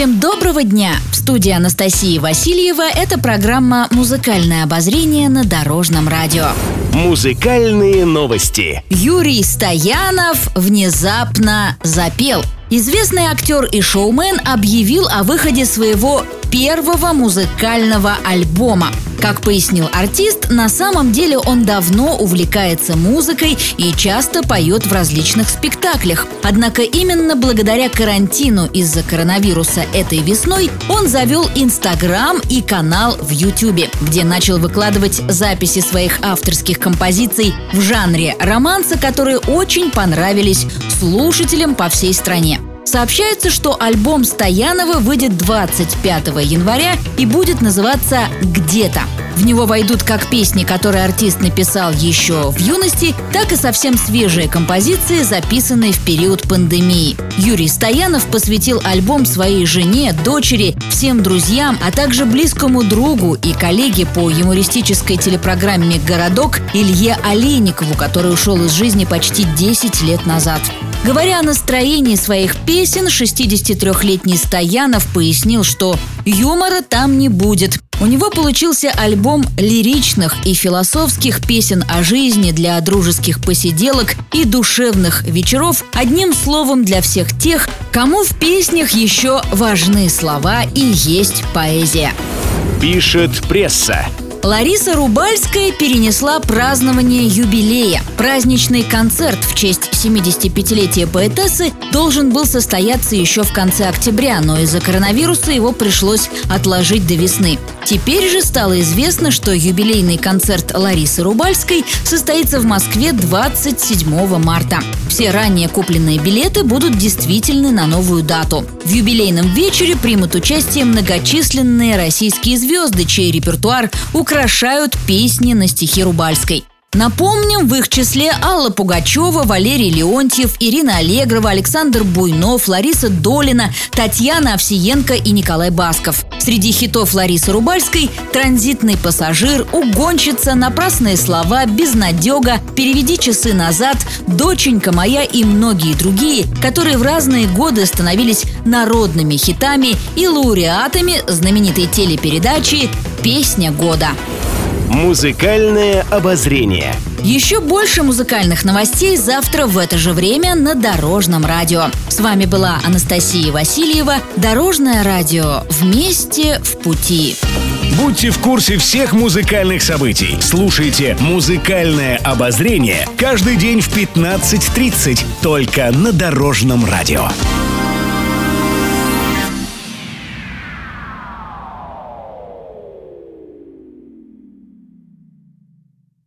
Всем доброго дня! В студии Анастасии Васильева это программа «Музыкальное обозрение» на Дорожном радио. Музыкальные новости. Юрий Стоянов внезапно запел. Известный актер и шоумен объявил о выходе своего первого музыкального альбома. Как пояснил артист, на самом деле он давно увлекается музыкой и часто поет в различных спектаклях. Однако именно благодаря карантину из-за коронавируса этой весной он завел Инстаграм и канал в Ютубе, где начал выкладывать записи своих авторских композиций в жанре романса, которые очень понравились слушателям по всей стране. Сообщается, что альбом Стоянова выйдет 25 января и будет называться «Где-то». В него войдут как песни, которые артист написал еще в юности, так и совсем свежие композиции, записанные в период пандемии. Юрий Стоянов посвятил альбом своей жене, дочери, всем друзьям, а также близкому другу и коллеге по юмористической телепрограмме «Городок» Илье Олейникову, который ушел из жизни почти 10 лет назад. Говоря о настроении своих песен, 63-летний Стоянов пояснил, что юмора там не будет. У него получился альбом лиричных и философских песен о жизни для дружеских посиделок и душевных вечеров, одним словом для всех тех, кому в песнях еще важны слова и есть поэзия. Пишет пресса. Лариса Рубальская перенесла празднование юбилея. Праздничный концерт в честь 75-летия поэтессы должен был состояться еще в конце октября, но из-за коронавируса его пришлось отложить до весны. Теперь же стало известно, что юбилейный концерт Ларисы Рубальской состоится в Москве 27 марта. Все ранее купленные билеты будут действительны на новую дату. В юбилейном вечере примут участие многочисленные российские звезды, чей репертуар украшают песни на стихи Рубальской. Напомним, в их числе Алла Пугачева, Валерий Леонтьев, Ирина Аллегрова, Александр Буйнов, Лариса Долина, Татьяна Овсиенко и Николай Басков. Среди хитов Ларисы Рубальской «Транзитный пассажир», «Угонщица», «Напрасные слова», «Безнадега», «Переведи часы назад», «Доченька моя» и многие другие, которые в разные годы становились народными хитами и лауреатами знаменитой телепередачи «Песня года». Музыкальное обозрение. Еще больше музыкальных новостей завтра в это же время на Дорожном радио. С вами была Анастасия Васильева. Дорожное радио. Вместе в пути. Будьте в курсе всех музыкальных событий. Слушайте «Музыкальное обозрение» каждый день в 15.30 только на Дорожном радио.